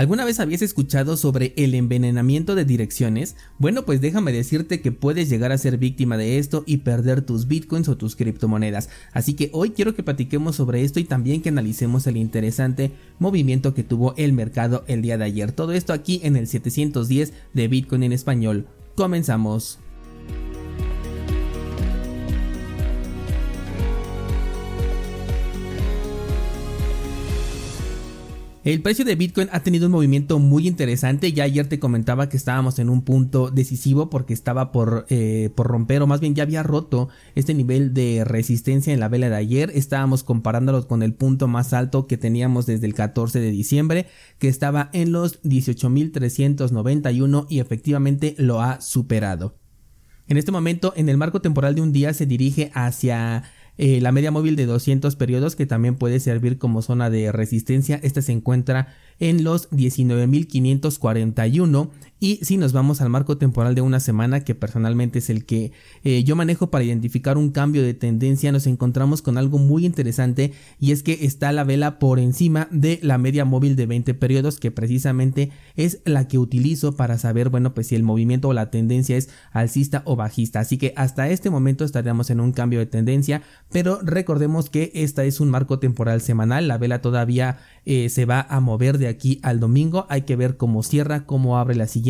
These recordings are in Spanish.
¿Alguna vez habías escuchado sobre el envenenamiento de direcciones? Bueno, pues déjame decirte que puedes llegar a ser víctima de esto y perder tus bitcoins o tus criptomonedas. Así que hoy quiero que platiquemos sobre esto y también que analicemos el interesante movimiento que tuvo el mercado el día de ayer. Todo esto aquí en el 710 de Bitcoin en español. Comenzamos. El precio de Bitcoin ha tenido un movimiento muy interesante. Ya ayer te comentaba que estábamos en un punto decisivo porque estaba por, eh, por romper o más bien ya había roto este nivel de resistencia en la vela de ayer. Estábamos comparándolo con el punto más alto que teníamos desde el 14 de diciembre que estaba en los 18.391 y efectivamente lo ha superado. En este momento en el marco temporal de un día se dirige hacia eh, la media móvil de 200 periodos que también puede servir como zona de resistencia. Esta se encuentra en los 19.541 y si nos vamos al marco temporal de una semana, que personalmente es el que eh, yo manejo para identificar un cambio de tendencia, nos encontramos con algo muy interesante y es que está la vela por encima de la media móvil de 20 periodos, que precisamente es la que utilizo para saber, bueno, pues si el movimiento o la tendencia es alcista o bajista. Así que hasta este momento estaríamos en un cambio de tendencia, pero recordemos que esta es un marco temporal semanal, la vela todavía eh, se va a mover de aquí al domingo, hay que ver cómo cierra, cómo abre la siguiente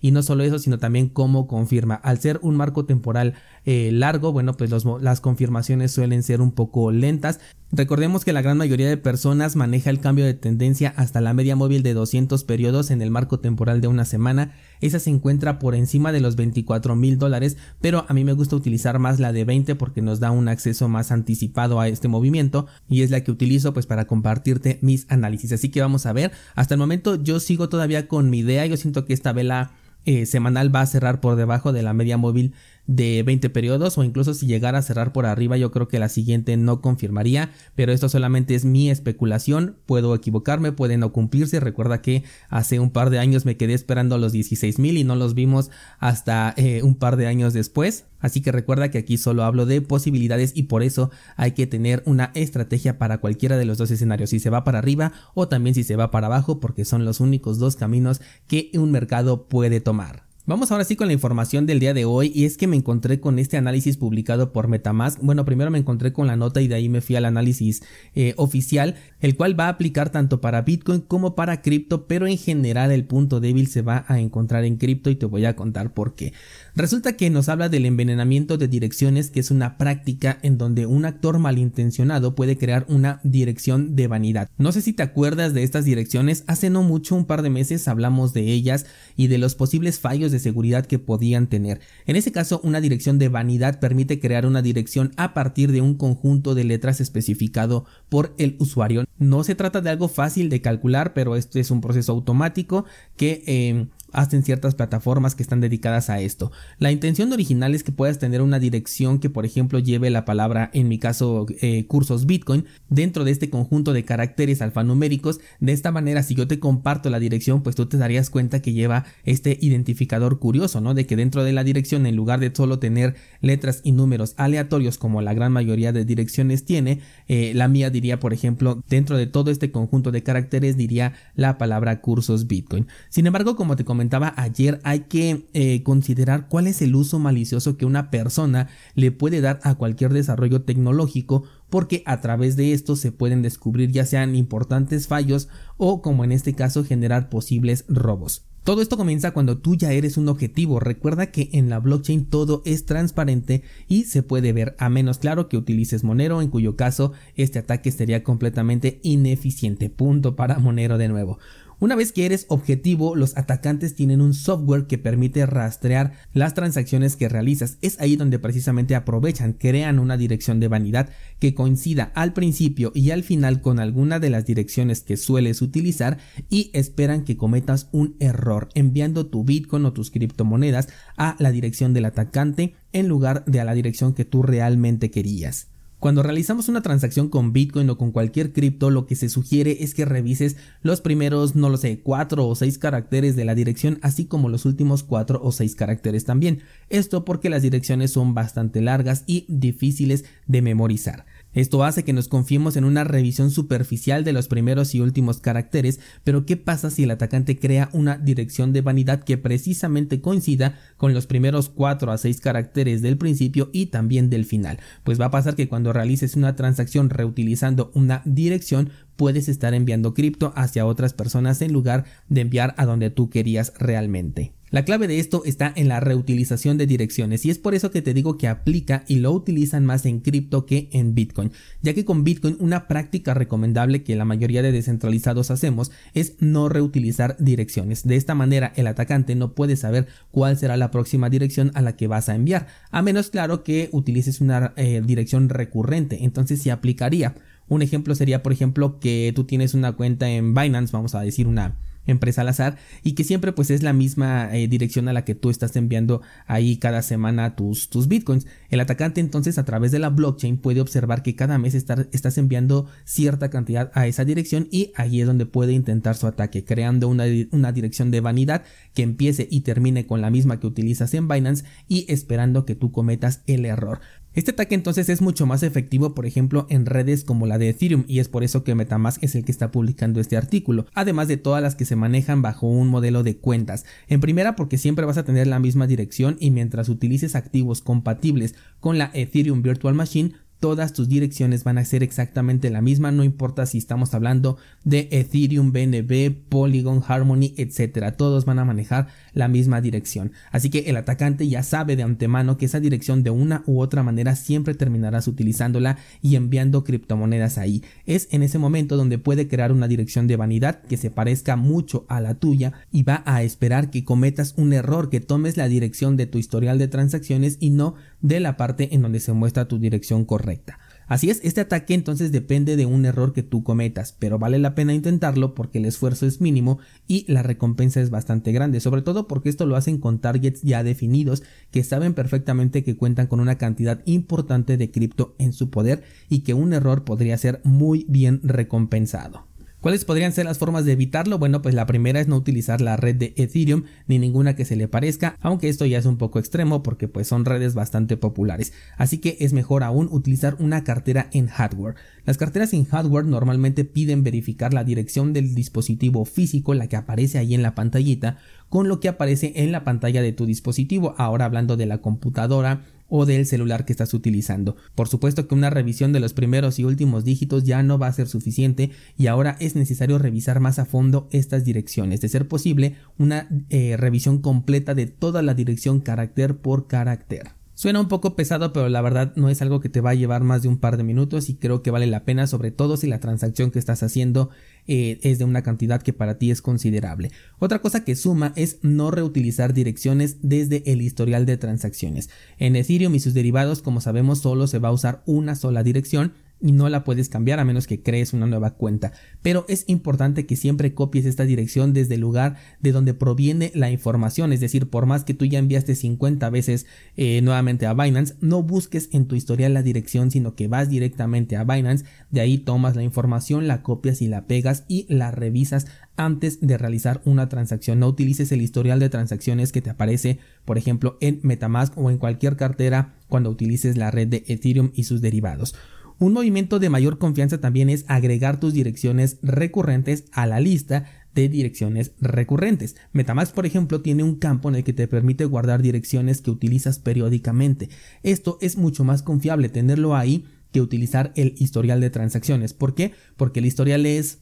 y no solo eso, sino también cómo confirma. Al ser un marco temporal eh, largo, bueno, pues las confirmaciones suelen ser un poco lentas. Recordemos que la gran mayoría de personas maneja el cambio de tendencia hasta la media móvil de 200 periodos en el marco temporal de una semana. Esa se encuentra por encima de los 24 mil dólares, pero a mí me gusta utilizar más la de 20 porque nos da un acceso más anticipado a este movimiento y es la que utilizo pues para compartirte mis análisis. Así que vamos a ver, hasta el momento yo sigo todavía con mi idea, yo siento que esta vela eh, semanal va a cerrar por debajo de la media móvil de 20 periodos o incluso si llegara a cerrar por arriba yo creo que la siguiente no confirmaría pero esto solamente es mi especulación puedo equivocarme puede no cumplirse recuerda que hace un par de años me quedé esperando los 16 mil y no los vimos hasta eh, un par de años después así que recuerda que aquí solo hablo de posibilidades y por eso hay que tener una estrategia para cualquiera de los dos escenarios si se va para arriba o también si se va para abajo porque son los únicos dos caminos que un mercado puede tomar Vamos ahora sí con la información del día de hoy y es que me encontré con este análisis publicado por Metamask. Bueno, primero me encontré con la nota y de ahí me fui al análisis eh, oficial, el cual va a aplicar tanto para Bitcoin como para cripto, pero en general el punto débil se va a encontrar en cripto y te voy a contar por qué. Resulta que nos habla del envenenamiento de direcciones, que es una práctica en donde un actor malintencionado puede crear una dirección de vanidad. No sé si te acuerdas de estas direcciones, hace no mucho, un par de meses hablamos de ellas y de los posibles fallos de seguridad que podían tener. En ese caso, una dirección de vanidad permite crear una dirección a partir de un conjunto de letras especificado por el usuario. No se trata de algo fácil de calcular, pero este es un proceso automático que eh, hacen ciertas plataformas que están dedicadas a esto. La intención original es que puedas tener una dirección que por ejemplo lleve la palabra, en mi caso, eh, cursos Bitcoin, dentro de este conjunto de caracteres alfanuméricos. De esta manera, si yo te comparto la dirección, pues tú te darías cuenta que lleva este identificador curioso, ¿no? De que dentro de la dirección, en lugar de solo tener letras y números aleatorios como la gran mayoría de direcciones tiene, eh, la mía diría, por ejemplo, dentro de todo este conjunto de caracteres diría la palabra cursos Bitcoin. Sin embargo, como te comenté, ayer, hay que eh, considerar cuál es el uso malicioso que una persona le puede dar a cualquier desarrollo tecnológico porque a través de esto se pueden descubrir ya sean importantes fallos o como en este caso generar posibles robos. Todo esto comienza cuando tú ya eres un objetivo. Recuerda que en la blockchain todo es transparente y se puede ver, a menos claro que utilices Monero, en cuyo caso este ataque sería completamente ineficiente. Punto para Monero de nuevo. Una vez que eres objetivo, los atacantes tienen un software que permite rastrear las transacciones que realizas. Es ahí donde precisamente aprovechan, crean una dirección de vanidad que coincida al principio y al final con alguna de las direcciones que sueles utilizar y esperan que cometas un error enviando tu Bitcoin o tus criptomonedas a la dirección del atacante en lugar de a la dirección que tú realmente querías. Cuando realizamos una transacción con Bitcoin o con cualquier cripto, lo que se sugiere es que revises los primeros, no lo sé, 4 o 6 caracteres de la dirección, así como los últimos 4 o 6 caracteres también. Esto porque las direcciones son bastante largas y difíciles de memorizar. Esto hace que nos confiemos en una revisión superficial de los primeros y últimos caracteres, pero ¿qué pasa si el atacante crea una dirección de vanidad que precisamente coincida con los primeros 4 a 6 caracteres del principio y también del final? Pues va a pasar que cuando realices una transacción reutilizando una dirección, puedes estar enviando cripto hacia otras personas en lugar de enviar a donde tú querías realmente. La clave de esto está en la reutilización de direcciones y es por eso que te digo que aplica y lo utilizan más en cripto que en Bitcoin, ya que con Bitcoin una práctica recomendable que la mayoría de descentralizados hacemos es no reutilizar direcciones. De esta manera el atacante no puede saber cuál será la próxima dirección a la que vas a enviar, a menos claro que utilices una eh, dirección recurrente, entonces se aplicaría. Un ejemplo sería, por ejemplo, que tú tienes una cuenta en Binance, vamos a decir una empresa al azar y que siempre pues es la misma eh, dirección a la que tú estás enviando ahí cada semana tus, tus bitcoins. El atacante entonces a través de la blockchain puede observar que cada mes estás enviando cierta cantidad a esa dirección y ahí es donde puede intentar su ataque, creando una, una dirección de vanidad que empiece y termine con la misma que utilizas en Binance y esperando que tú cometas el error. Este ataque entonces es mucho más efectivo, por ejemplo, en redes como la de Ethereum y es por eso que Metamask es el que está publicando este artículo, además de todas las que se manejan bajo un modelo de cuentas. En primera porque siempre vas a tener la misma dirección y mientras utilices activos compatibles con la Ethereum Virtual Machine, todas tus direcciones van a ser exactamente la misma, no importa si estamos hablando de Ethereum, BNB, Polygon, Harmony, etcétera, todos van a manejar la misma dirección. Así que el atacante ya sabe de antemano que esa dirección de una u otra manera siempre terminarás utilizándola y enviando criptomonedas ahí. Es en ese momento donde puede crear una dirección de vanidad que se parezca mucho a la tuya y va a esperar que cometas un error, que tomes la dirección de tu historial de transacciones y no de la parte en donde se muestra tu dirección correcta. Así es, este ataque entonces depende de un error que tú cometas, pero vale la pena intentarlo porque el esfuerzo es mínimo y la recompensa es bastante grande, sobre todo porque esto lo hacen con targets ya definidos que saben perfectamente que cuentan con una cantidad importante de cripto en su poder y que un error podría ser muy bien recompensado. ¿Cuáles podrían ser las formas de evitarlo? Bueno, pues la primera es no utilizar la red de Ethereum ni ninguna que se le parezca, aunque esto ya es un poco extremo porque pues son redes bastante populares. Así que es mejor aún utilizar una cartera en hardware. Las carteras en hardware normalmente piden verificar la dirección del dispositivo físico, la que aparece ahí en la pantallita, con lo que aparece en la pantalla de tu dispositivo. Ahora hablando de la computadora o del celular que estás utilizando. Por supuesto que una revisión de los primeros y últimos dígitos ya no va a ser suficiente y ahora es necesario revisar más a fondo estas direcciones. De ser posible, una eh, revisión completa de toda la dirección carácter por carácter. Suena un poco pesado, pero la verdad no es algo que te va a llevar más de un par de minutos y creo que vale la pena, sobre todo si la transacción que estás haciendo eh, es de una cantidad que para ti es considerable. Otra cosa que suma es no reutilizar direcciones desde el historial de transacciones. En Ethereum y sus derivados, como sabemos, solo se va a usar una sola dirección y no la puedes cambiar a menos que crees una nueva cuenta. Pero es importante que siempre copies esta dirección desde el lugar de donde proviene la información, es decir, por más que tú ya enviaste 50 veces eh, nuevamente a Binance, no busques en tu historial la dirección, sino que vas directamente a Binance, de ahí tomas la información, la copias y la pegas y la revisas antes de realizar una transacción. No utilices el historial de transacciones que te aparece, por ejemplo, en Metamask o en cualquier cartera cuando utilices la red de Ethereum y sus derivados. Un movimiento de mayor confianza también es agregar tus direcciones recurrentes a la lista de direcciones recurrentes. Metamask, por ejemplo, tiene un campo en el que te permite guardar direcciones que utilizas periódicamente. Esto es mucho más confiable tenerlo ahí que utilizar el historial de transacciones. ¿Por qué? Porque el historial es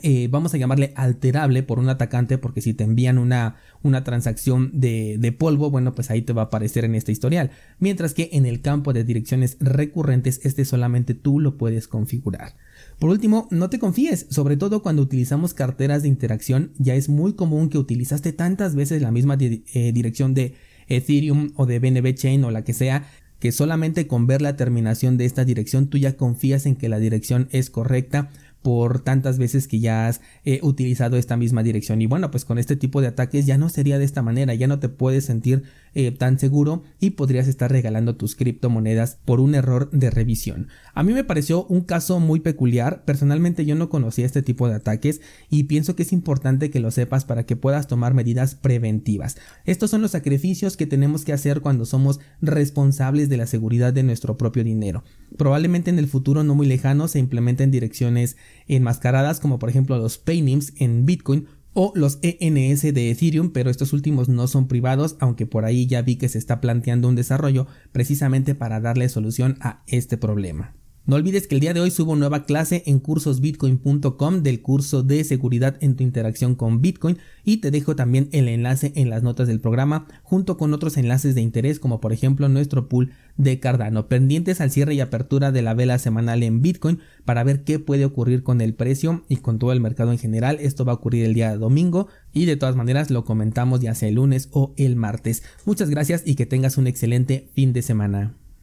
eh, vamos a llamarle alterable por un atacante porque si te envían una, una transacción de, de, polvo, bueno, pues ahí te va a aparecer en este historial. Mientras que en el campo de direcciones recurrentes, este solamente tú lo puedes configurar. Por último, no te confíes, sobre todo cuando utilizamos carteras de interacción, ya es muy común que utilizaste tantas veces la misma eh, dirección de Ethereum o de BNB Chain o la que sea, que solamente con ver la terminación de esta dirección tú ya confías en que la dirección es correcta por tantas veces que ya has eh, utilizado esta misma dirección. Y bueno, pues con este tipo de ataques ya no sería de esta manera, ya no te puedes sentir eh, tan seguro y podrías estar regalando tus criptomonedas por un error de revisión. A mí me pareció un caso muy peculiar, personalmente yo no conocía este tipo de ataques y pienso que es importante que lo sepas para que puedas tomar medidas preventivas. Estos son los sacrificios que tenemos que hacer cuando somos responsables de la seguridad de nuestro propio dinero. Probablemente en el futuro no muy lejano se implementen direcciones enmascaradas como por ejemplo los paynims en Bitcoin o los ENS de Ethereum, pero estos últimos no son privados, aunque por ahí ya vi que se está planteando un desarrollo precisamente para darle solución a este problema. No olvides que el día de hoy subo nueva clase en cursosbitcoin.com del curso de seguridad en tu interacción con Bitcoin y te dejo también el enlace en las notas del programa junto con otros enlaces de interés como por ejemplo nuestro pool de Cardano. Pendientes al cierre y apertura de la vela semanal en Bitcoin para ver qué puede ocurrir con el precio y con todo el mercado en general. Esto va a ocurrir el día domingo y de todas maneras lo comentamos ya sea el lunes o el martes. Muchas gracias y que tengas un excelente fin de semana.